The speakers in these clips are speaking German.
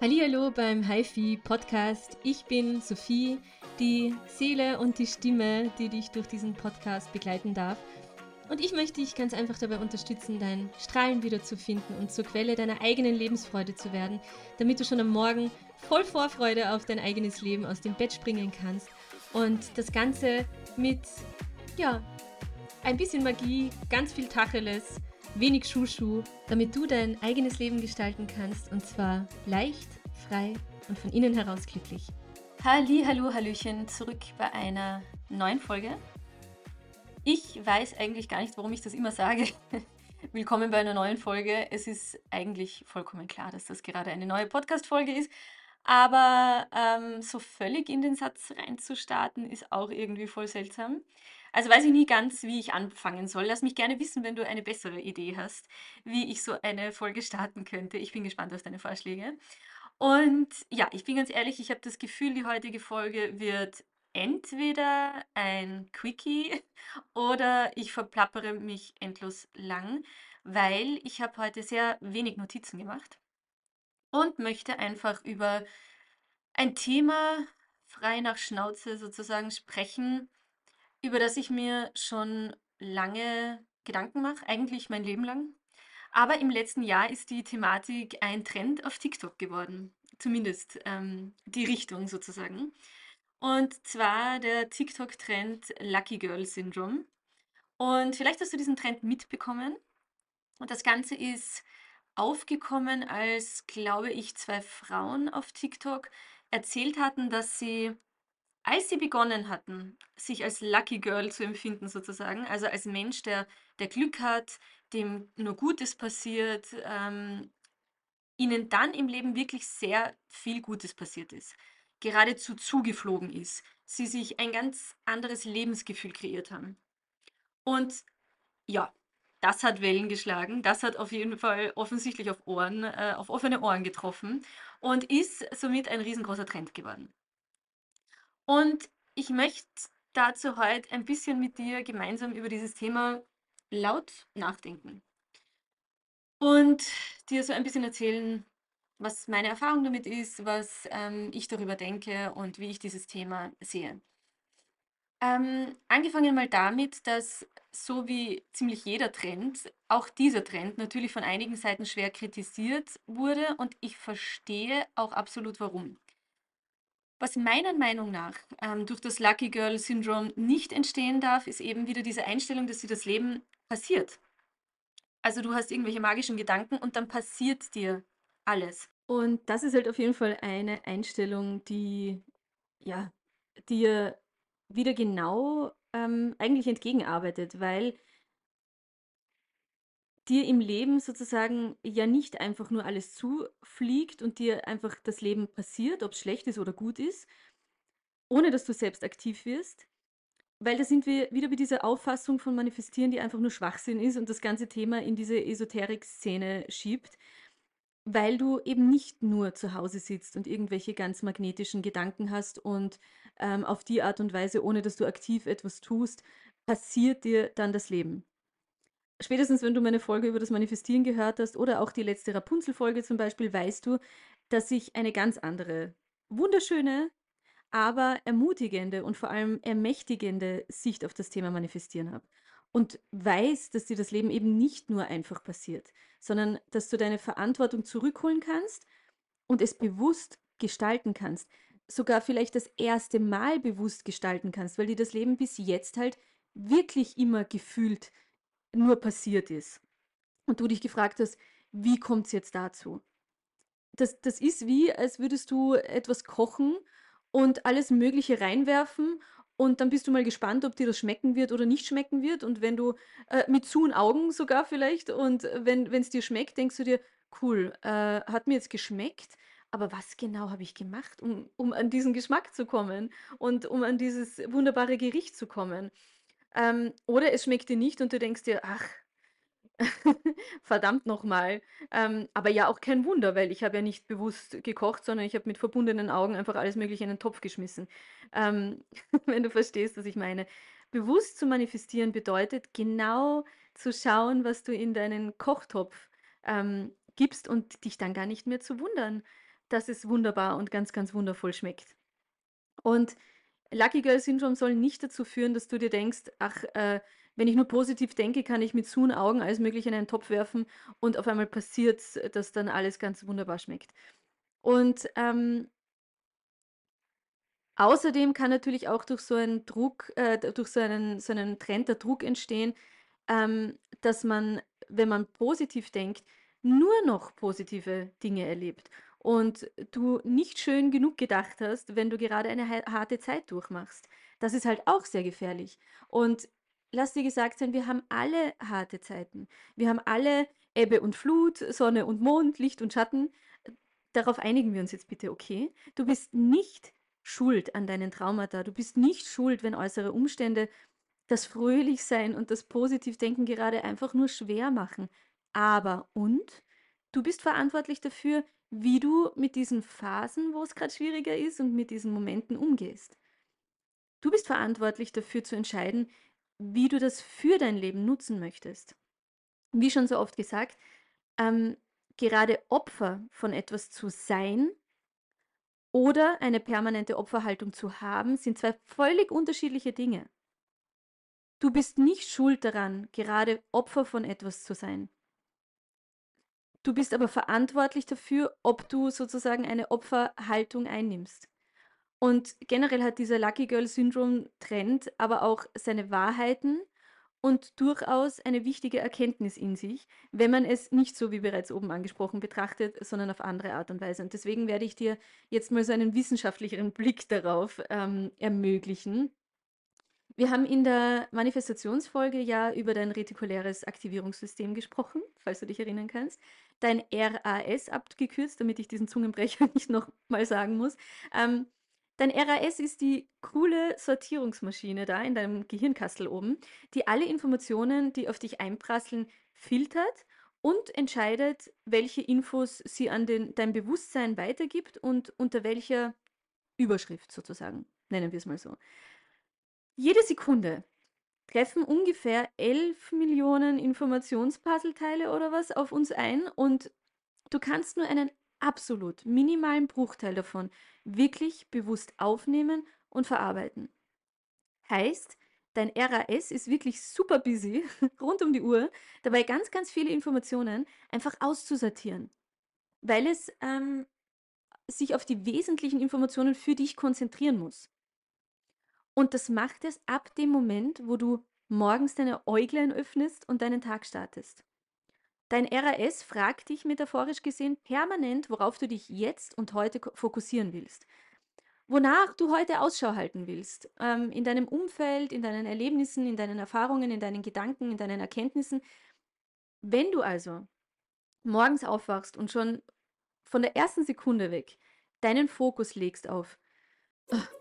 Hallo beim HiFi Podcast. Ich bin Sophie, die Seele und die Stimme, die dich durch diesen Podcast begleiten darf. Und ich möchte dich ganz einfach dabei unterstützen, dein Strahlen wiederzufinden und zur Quelle deiner eigenen Lebensfreude zu werden, damit du schon am Morgen voll Vorfreude auf dein eigenes Leben aus dem Bett springen kannst und das Ganze mit, ja, ein bisschen Magie, ganz viel Tacheles, wenig Schuschu, damit du dein eigenes Leben gestalten kannst und zwar leicht, frei und von innen heraus glücklich. Halli, hallo, hallöchen, zurück bei einer neuen Folge. Ich weiß eigentlich gar nicht, warum ich das immer sage. Willkommen bei einer neuen Folge. Es ist eigentlich vollkommen klar, dass das gerade eine neue Podcast-Folge ist. Aber ähm, so völlig in den Satz reinzustarten, ist auch irgendwie voll seltsam. Also weiß ich nie ganz, wie ich anfangen soll. Lass mich gerne wissen, wenn du eine bessere Idee hast, wie ich so eine Folge starten könnte. Ich bin gespannt auf deine Vorschläge. Und ja, ich bin ganz ehrlich, ich habe das Gefühl, die heutige Folge wird entweder ein Quickie oder ich verplappere mich endlos lang, weil ich habe heute sehr wenig Notizen gemacht und möchte einfach über ein Thema frei nach Schnauze sozusagen sprechen, über das ich mir schon lange Gedanken mache, eigentlich mein Leben lang. Aber im letzten Jahr ist die Thematik ein Trend auf TikTok geworden. Zumindest ähm, die Richtung sozusagen. Und zwar der TikTok-Trend Lucky Girl Syndrome. Und vielleicht hast du diesen Trend mitbekommen. Und das Ganze ist aufgekommen, als, glaube ich, zwei Frauen auf TikTok erzählt hatten, dass sie als sie begonnen hatten, sich als Lucky Girl zu empfinden sozusagen, also als Mensch, der, der Glück hat, dem nur Gutes passiert, ähm, ihnen dann im Leben wirklich sehr viel Gutes passiert ist, geradezu zugeflogen ist, sie sich ein ganz anderes Lebensgefühl kreiert haben. Und ja, das hat Wellen geschlagen, das hat auf jeden Fall offensichtlich auf Ohren, äh, auf offene Ohren getroffen und ist somit ein riesengroßer Trend geworden. Und ich möchte dazu heute ein bisschen mit dir gemeinsam über dieses Thema laut nachdenken und dir so ein bisschen erzählen, was meine Erfahrung damit ist, was ähm, ich darüber denke und wie ich dieses Thema sehe. Ähm, angefangen mal damit, dass so wie ziemlich jeder Trend, auch dieser Trend natürlich von einigen Seiten schwer kritisiert wurde und ich verstehe auch absolut warum. Was meiner Meinung nach ähm, durch das Lucky Girl Syndrom nicht entstehen darf, ist eben wieder diese Einstellung, dass dir das Leben passiert. Also du hast irgendwelche magischen Gedanken und dann passiert dir alles. Und das ist halt auf jeden Fall eine Einstellung, die ja dir wieder genau ähm, eigentlich entgegenarbeitet, weil dir im Leben sozusagen ja nicht einfach nur alles zufliegt und dir einfach das Leben passiert, ob es schlecht ist oder gut ist, ohne dass du selbst aktiv wirst. Weil da sind wir wieder bei dieser Auffassung von Manifestieren, die einfach nur Schwachsinn ist und das ganze Thema in diese Esoterik-Szene schiebt, weil du eben nicht nur zu Hause sitzt und irgendwelche ganz magnetischen Gedanken hast und ähm, auf die Art und Weise, ohne dass du aktiv etwas tust, passiert dir dann das Leben spätestens wenn du meine Folge über das Manifestieren gehört hast oder auch die letzte Rapunzel-Folge zum Beispiel, weißt du, dass ich eine ganz andere, wunderschöne, aber ermutigende und vor allem ermächtigende Sicht auf das Thema Manifestieren habe. Und weiß, dass dir das Leben eben nicht nur einfach passiert, sondern dass du deine Verantwortung zurückholen kannst und es bewusst gestalten kannst. Sogar vielleicht das erste Mal bewusst gestalten kannst, weil dir das Leben bis jetzt halt wirklich immer gefühlt nur passiert ist. Und du dich gefragt hast, wie kommt es jetzt dazu? Das, das ist wie, als würdest du etwas kochen und alles Mögliche reinwerfen und dann bist du mal gespannt, ob dir das schmecken wird oder nicht schmecken wird. Und wenn du äh, mit zu Augen sogar vielleicht und wenn es dir schmeckt, denkst du dir, cool, äh, hat mir jetzt geschmeckt, aber was genau habe ich gemacht, um, um an diesen Geschmack zu kommen und um an dieses wunderbare Gericht zu kommen? Ähm, oder es schmeckt dir nicht und du denkst dir, ach, verdammt nochmal. Ähm, aber ja, auch kein Wunder, weil ich habe ja nicht bewusst gekocht, sondern ich habe mit verbundenen Augen einfach alles Mögliche in den Topf geschmissen. Ähm, wenn du verstehst, was ich meine. Bewusst zu manifestieren bedeutet genau zu schauen, was du in deinen Kochtopf ähm, gibst und dich dann gar nicht mehr zu wundern, dass es wunderbar und ganz, ganz wundervoll schmeckt. Und Lucky Girl Syndrome soll nicht dazu führen, dass du dir denkst, ach, äh, wenn ich nur positiv denke, kann ich mit Sun Augen alles Mögliche in einen Topf werfen und auf einmal passiert, dass dann alles ganz wunderbar schmeckt. Und ähm, außerdem kann natürlich auch durch so einen Druck, äh, durch so einen, so einen Trend der Druck entstehen, ähm, dass man, wenn man positiv denkt, nur noch positive Dinge erlebt und du nicht schön genug gedacht hast, wenn du gerade eine harte Zeit durchmachst. Das ist halt auch sehr gefährlich. Und lass dir gesagt sein, wir haben alle harte Zeiten. Wir haben alle Ebbe und Flut, Sonne und Mond, Licht und Schatten. Darauf einigen wir uns jetzt bitte, okay? Du bist nicht schuld an deinen Traumata. Du bist nicht schuld, wenn äußere Umstände das Fröhlichsein und das Positivdenken gerade einfach nur schwer machen. Aber und du bist verantwortlich dafür, wie du mit diesen Phasen, wo es gerade schwieriger ist und mit diesen Momenten umgehst. Du bist verantwortlich dafür zu entscheiden, wie du das für dein Leben nutzen möchtest. Wie schon so oft gesagt, ähm, gerade Opfer von etwas zu sein oder eine permanente Opferhaltung zu haben, sind zwei völlig unterschiedliche Dinge. Du bist nicht schuld daran, gerade Opfer von etwas zu sein. Du bist aber verantwortlich dafür, ob du sozusagen eine Opferhaltung einnimmst. Und generell hat dieser Lucky Girl Syndrome Trend aber auch seine Wahrheiten und durchaus eine wichtige Erkenntnis in sich, wenn man es nicht so wie bereits oben angesprochen betrachtet, sondern auf andere Art und Weise. Und deswegen werde ich dir jetzt mal so einen wissenschaftlicheren Blick darauf ähm, ermöglichen. Wir haben in der Manifestationsfolge ja über dein retikuläres Aktivierungssystem gesprochen, falls du dich erinnern kannst. Dein RAS abgekürzt, damit ich diesen Zungenbrecher nicht noch mal sagen muss. Ähm, dein RAS ist die coole Sortierungsmaschine da in deinem Gehirnkastel oben, die alle Informationen, die auf dich einprasseln, filtert und entscheidet, welche Infos sie an den, dein Bewusstsein weitergibt und unter welcher Überschrift sozusagen, nennen wir es mal so. Jede Sekunde treffen ungefähr 11 Millionen Informationspuzzleteile oder was auf uns ein und du kannst nur einen absolut minimalen Bruchteil davon wirklich bewusst aufnehmen und verarbeiten. Heißt, dein RAS ist wirklich super busy, rund um die Uhr, dabei ganz, ganz viele Informationen einfach auszusortieren, weil es ähm, sich auf die wesentlichen Informationen für dich konzentrieren muss. Und das macht es ab dem Moment, wo du morgens deine Äuglein öffnest und deinen Tag startest. Dein RAS fragt dich metaphorisch gesehen permanent, worauf du dich jetzt und heute fokussieren willst. Wonach du heute Ausschau halten willst. Ähm, in deinem Umfeld, in deinen Erlebnissen, in deinen Erfahrungen, in deinen Gedanken, in deinen Erkenntnissen. Wenn du also morgens aufwachst und schon von der ersten Sekunde weg deinen Fokus legst auf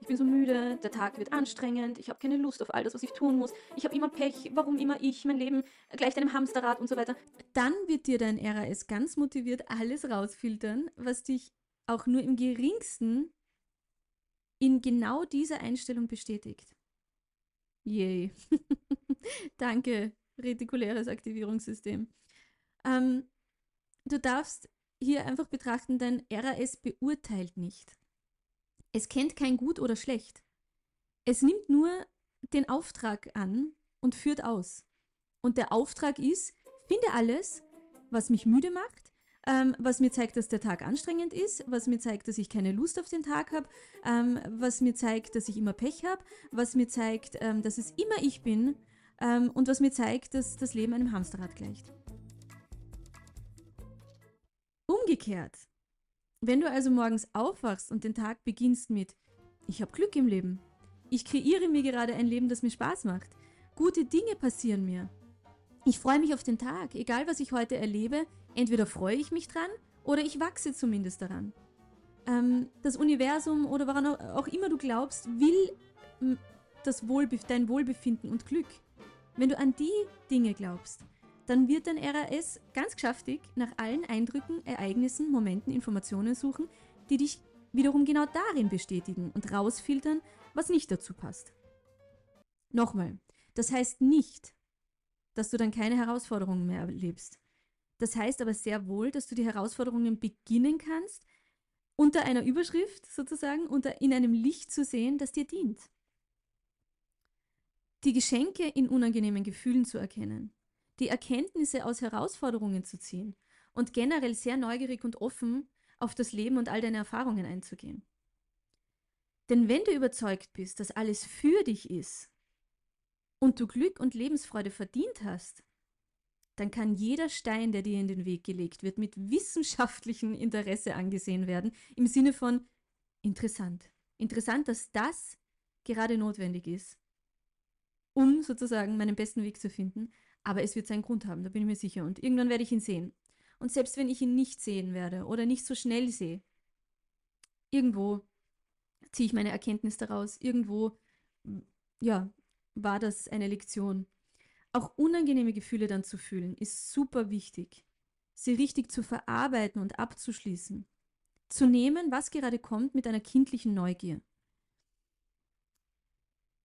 ich bin so müde, der Tag wird anstrengend, ich habe keine Lust auf all das, was ich tun muss, ich habe immer Pech, warum immer ich, mein Leben gleicht einem Hamsterrad und so weiter. Dann wird dir dein RAS ganz motiviert alles rausfiltern, was dich auch nur im geringsten in genau dieser Einstellung bestätigt. Yay. Danke, retikuläres Aktivierungssystem. Ähm, du darfst hier einfach betrachten, dein RAS beurteilt nicht. Es kennt kein Gut oder Schlecht. Es nimmt nur den Auftrag an und führt aus. Und der Auftrag ist, finde alles, was mich müde macht, ähm, was mir zeigt, dass der Tag anstrengend ist, was mir zeigt, dass ich keine Lust auf den Tag habe, ähm, was mir zeigt, dass ich immer Pech habe, was mir zeigt, ähm, dass es immer ich bin ähm, und was mir zeigt, dass das Leben einem Hamsterrad gleicht. Umgekehrt wenn du also morgens aufwachst und den Tag beginnst mit, ich habe Glück im Leben, ich kreiere mir gerade ein Leben, das mir Spaß macht, gute Dinge passieren mir, ich freue mich auf den Tag, egal was ich heute erlebe, entweder freue ich mich dran oder ich wachse zumindest daran. Ähm, das Universum oder woran auch immer du glaubst, will das Wohlbef dein Wohlbefinden und Glück. Wenn du an die Dinge glaubst, dann wird dein RAS ganz geschäftig nach allen Eindrücken, Ereignissen, Momenten, Informationen suchen, die dich wiederum genau darin bestätigen und rausfiltern, was nicht dazu passt. Nochmal, das heißt nicht, dass du dann keine Herausforderungen mehr erlebst. Das heißt aber sehr wohl, dass du die Herausforderungen beginnen kannst, unter einer Überschrift sozusagen, unter, in einem Licht zu sehen, das dir dient. Die Geschenke in unangenehmen Gefühlen zu erkennen, die Erkenntnisse aus Herausforderungen zu ziehen und generell sehr neugierig und offen auf das Leben und all deine Erfahrungen einzugehen. Denn wenn du überzeugt bist, dass alles für dich ist und du Glück und Lebensfreude verdient hast, dann kann jeder Stein, der dir in den Weg gelegt wird, mit wissenschaftlichem Interesse angesehen werden, im Sinne von interessant. Interessant, dass das gerade notwendig ist, um sozusagen meinen besten Weg zu finden. Aber es wird seinen Grund haben, da bin ich mir sicher. Und irgendwann werde ich ihn sehen. Und selbst wenn ich ihn nicht sehen werde oder nicht so schnell sehe, irgendwo ziehe ich meine Erkenntnis daraus. Irgendwo, ja, war das eine Lektion. Auch unangenehme Gefühle dann zu fühlen, ist super wichtig. Sie richtig zu verarbeiten und abzuschließen. Zu nehmen, was gerade kommt, mit einer kindlichen Neugier.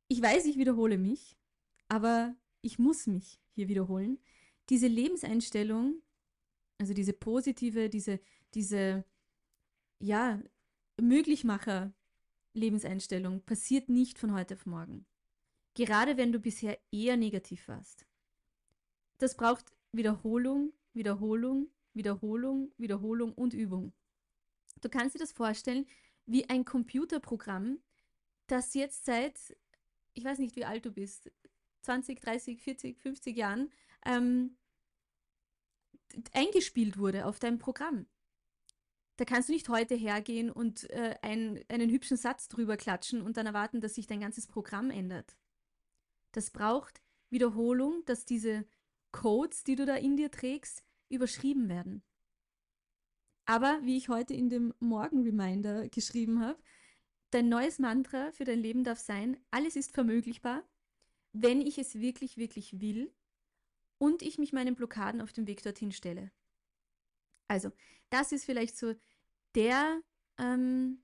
Ich weiß, ich wiederhole mich, aber ich muss mich hier wiederholen. Diese Lebenseinstellung, also diese positive, diese, diese, ja, Möglichmacher Lebenseinstellung passiert nicht von heute auf morgen. Gerade wenn du bisher eher negativ warst. Das braucht Wiederholung, Wiederholung, Wiederholung, Wiederholung und Übung. Du kannst dir das vorstellen wie ein Computerprogramm, das jetzt seit, ich weiß nicht, wie alt du bist, 20, 30, 40, 50 Jahren ähm, eingespielt wurde auf dein Programm. Da kannst du nicht heute hergehen und äh, ein, einen hübschen Satz drüber klatschen und dann erwarten, dass sich dein ganzes Programm ändert. Das braucht Wiederholung, dass diese Codes, die du da in dir trägst, überschrieben werden. Aber wie ich heute in dem Morgen-Reminder geschrieben habe, dein neues Mantra für dein Leben darf sein, alles ist vermöglichbar, wenn ich es wirklich, wirklich will und ich mich meinen Blockaden auf dem Weg dorthin stelle. Also, das ist vielleicht so der, ähm,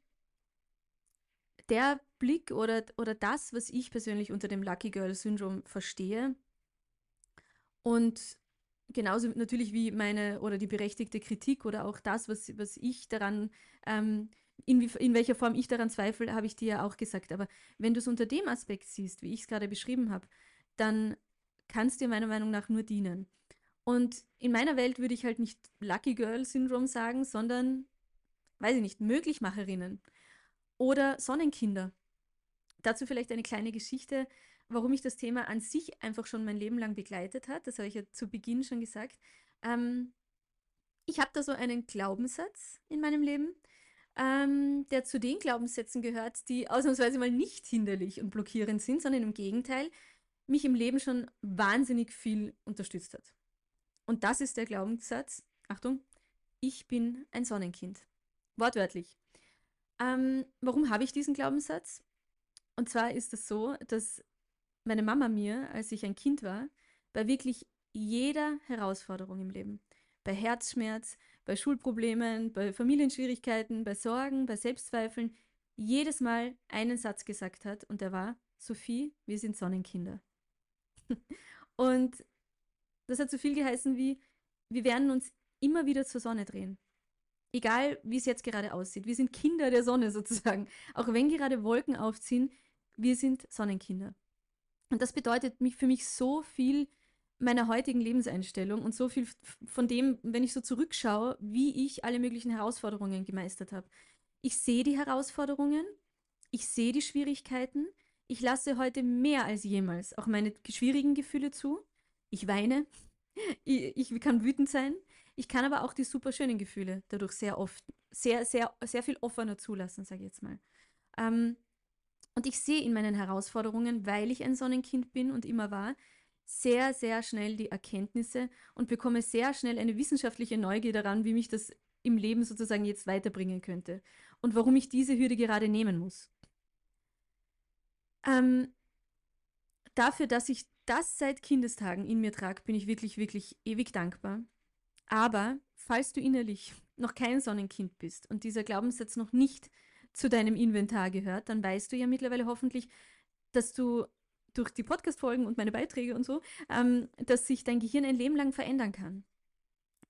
der Blick oder, oder das, was ich persönlich unter dem Lucky Girl Syndrom verstehe. Und genauso natürlich wie meine oder die berechtigte Kritik oder auch das, was, was ich daran, ähm, in, in welcher Form ich daran zweifle, habe ich dir ja auch gesagt. Aber wenn du es unter dem Aspekt siehst, wie ich es gerade beschrieben habe, dann kann es dir meiner Meinung nach nur dienen. Und in meiner Welt würde ich halt nicht Lucky Girl Syndrom sagen, sondern, weiß ich nicht, Möglichmacherinnen oder Sonnenkinder. Dazu vielleicht eine kleine Geschichte, warum mich das Thema an sich einfach schon mein Leben lang begleitet hat. Das habe ich ja zu Beginn schon gesagt. Ähm, ich habe da so einen Glaubenssatz in meinem Leben, ähm, der zu den Glaubenssätzen gehört, die ausnahmsweise mal nicht hinderlich und blockierend sind, sondern im Gegenteil mich im Leben schon wahnsinnig viel unterstützt hat. Und das ist der Glaubenssatz, Achtung, ich bin ein Sonnenkind. Wortwörtlich. Ähm, warum habe ich diesen Glaubenssatz? Und zwar ist es so, dass meine Mama mir, als ich ein Kind war, bei wirklich jeder Herausforderung im Leben, bei Herzschmerz, bei Schulproblemen, bei Familienschwierigkeiten, bei Sorgen, bei Selbstzweifeln, jedes Mal einen Satz gesagt hat und der war, Sophie, wir sind Sonnenkinder. und das hat so viel geheißen wie, wir werden uns immer wieder zur Sonne drehen. Egal, wie es jetzt gerade aussieht. Wir sind Kinder der Sonne sozusagen. Auch wenn gerade Wolken aufziehen, wir sind Sonnenkinder. Und das bedeutet für mich so viel meiner heutigen Lebenseinstellung und so viel von dem, wenn ich so zurückschaue, wie ich alle möglichen Herausforderungen gemeistert habe. Ich sehe die Herausforderungen, ich sehe die Schwierigkeiten, ich lasse heute mehr als jemals auch meine schwierigen Gefühle zu ich weine, ich, ich kann wütend sein, ich kann aber auch die super schönen Gefühle dadurch sehr oft, sehr, sehr, sehr viel offener zulassen, sage ich jetzt mal. Ähm, und ich sehe in meinen Herausforderungen, weil ich ein Sonnenkind bin und immer war, sehr, sehr schnell die Erkenntnisse und bekomme sehr schnell eine wissenschaftliche Neugier daran, wie mich das im Leben sozusagen jetzt weiterbringen könnte und warum ich diese Hürde gerade nehmen muss. Ähm, dafür, dass ich das seit Kindestagen in mir trage, bin ich wirklich, wirklich ewig dankbar. Aber falls du innerlich noch kein Sonnenkind bist und dieser Glaubenssatz noch nicht zu deinem Inventar gehört, dann weißt du ja mittlerweile hoffentlich, dass du durch die Podcast-Folgen und meine Beiträge und so, ähm, dass sich dein Gehirn ein Leben lang verändern kann.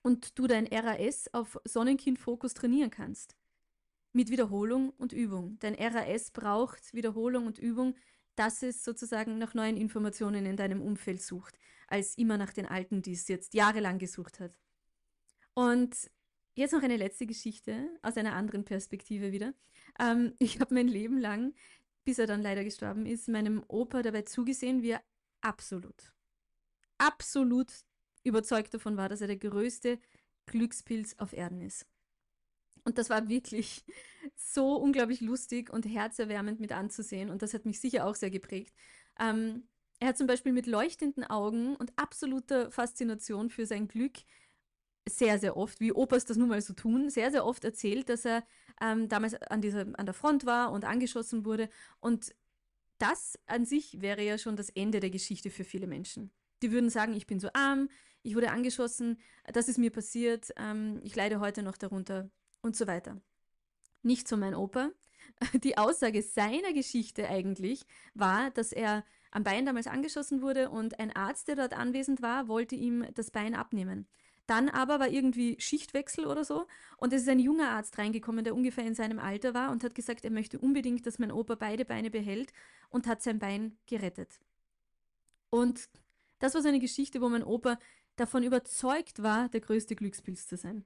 Und du dein RAS auf Sonnenkind-Fokus trainieren kannst. mit Wiederholung und Übung. Dein RAS braucht Wiederholung und Übung, dass es sozusagen nach neuen Informationen in deinem Umfeld sucht, als immer nach den alten, die es jetzt jahrelang gesucht hat. Und jetzt noch eine letzte Geschichte aus einer anderen Perspektive wieder. Ähm, ich habe mein Leben lang, bis er dann leider gestorben ist, meinem Opa dabei zugesehen, wie er absolut, absolut überzeugt davon war, dass er der größte Glückspilz auf Erden ist. Und das war wirklich so unglaublich lustig und herzerwärmend mit anzusehen. Und das hat mich sicher auch sehr geprägt. Ähm, er hat zum Beispiel mit leuchtenden Augen und absoluter Faszination für sein Glück sehr, sehr oft, wie Opas das nun mal so tun, sehr, sehr oft erzählt, dass er ähm, damals an, dieser, an der Front war und angeschossen wurde. Und das an sich wäre ja schon das Ende der Geschichte für viele Menschen. Die würden sagen, ich bin so arm, ich wurde angeschossen, das ist mir passiert, ähm, ich leide heute noch darunter und so weiter. Nicht so mein Opa. Die Aussage seiner Geschichte eigentlich war, dass er am Bein damals angeschossen wurde und ein Arzt, der dort anwesend war, wollte ihm das Bein abnehmen. Dann aber war irgendwie Schichtwechsel oder so und es ist ein junger Arzt reingekommen, der ungefähr in seinem Alter war und hat gesagt, er möchte unbedingt, dass mein Opa beide Beine behält und hat sein Bein gerettet. Und das war so eine Geschichte, wo mein Opa davon überzeugt war, der größte Glückspilz zu sein.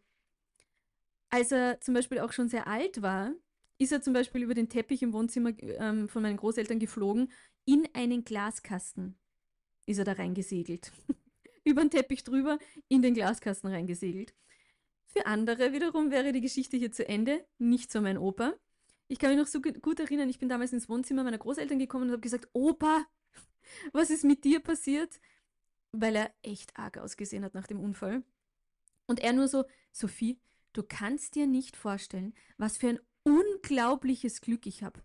Als er zum Beispiel auch schon sehr alt war, ist er zum Beispiel über den Teppich im Wohnzimmer ähm, von meinen Großeltern geflogen, in einen Glaskasten ist er da reingesegelt. über den Teppich drüber in den Glaskasten reingesegelt. Für andere wiederum wäre die Geschichte hier zu Ende, nicht so mein Opa. Ich kann mich noch so gut erinnern, ich bin damals ins Wohnzimmer meiner Großeltern gekommen und habe gesagt, Opa, was ist mit dir passiert? Weil er echt arg ausgesehen hat nach dem Unfall. Und er nur so, Sophie, du kannst dir nicht vorstellen, was für ein unglaubliches Glück ich habe.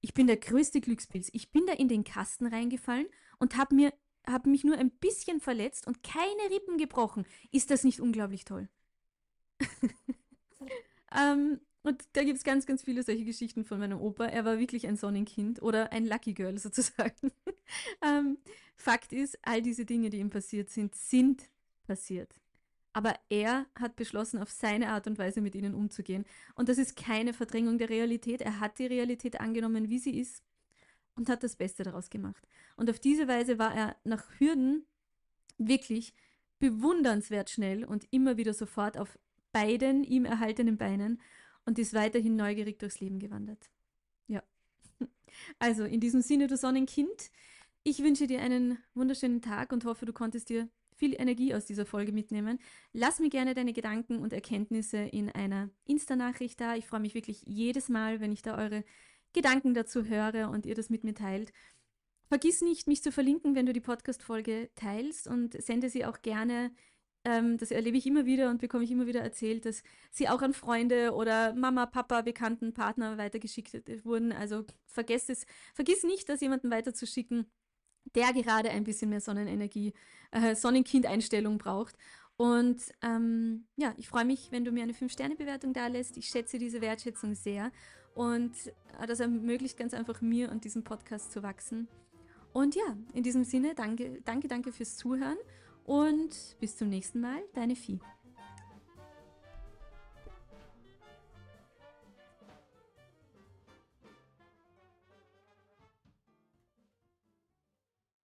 Ich bin der größte Glückspilz. Ich bin da in den Kasten reingefallen und habe mir habe mich nur ein bisschen verletzt und keine Rippen gebrochen. Ist das nicht unglaublich toll? ähm, und da gibt es ganz, ganz viele solche Geschichten von meinem Opa. Er war wirklich ein Sonnenkind oder ein Lucky Girl sozusagen. ähm, Fakt ist, all diese Dinge, die ihm passiert sind, sind passiert. Aber er hat beschlossen, auf seine Art und Weise mit ihnen umzugehen. Und das ist keine Verdrängung der Realität. Er hat die Realität angenommen, wie sie ist und hat das Beste daraus gemacht. Und auf diese Weise war er nach Hürden wirklich bewundernswert schnell und immer wieder sofort auf beiden ihm erhaltenen Beinen und ist weiterhin neugierig durchs Leben gewandert. Ja. Also in diesem Sinne, du Sonnenkind, ich wünsche dir einen wunderschönen Tag und hoffe, du konntest dir viel Energie aus dieser Folge mitnehmen. Lass mir gerne deine Gedanken und Erkenntnisse in einer Insta-Nachricht da. Ich freue mich wirklich jedes Mal, wenn ich da eure Gedanken dazu höre und ihr das mit mir teilt. Vergiss nicht, mich zu verlinken, wenn du die Podcast-Folge teilst und sende sie auch gerne. Ähm, das erlebe ich immer wieder und bekomme ich immer wieder erzählt, dass sie auch an Freunde oder Mama, Papa, Bekannten, Partner weitergeschickt wurden. Also vergiss es, vergiss nicht, das jemanden weiterzuschicken, der gerade ein bisschen mehr Sonnenenergie, äh, Sonnenkind-Einstellung braucht. Und ähm, ja, ich freue mich, wenn du mir eine 5-Sterne-Bewertung da lässt. Ich schätze diese Wertschätzung sehr. Und äh, das ermöglicht ganz einfach mir und diesem Podcast zu wachsen. Und ja, in diesem Sinne, danke, danke, danke fürs Zuhören und bis zum nächsten Mal, deine Vieh.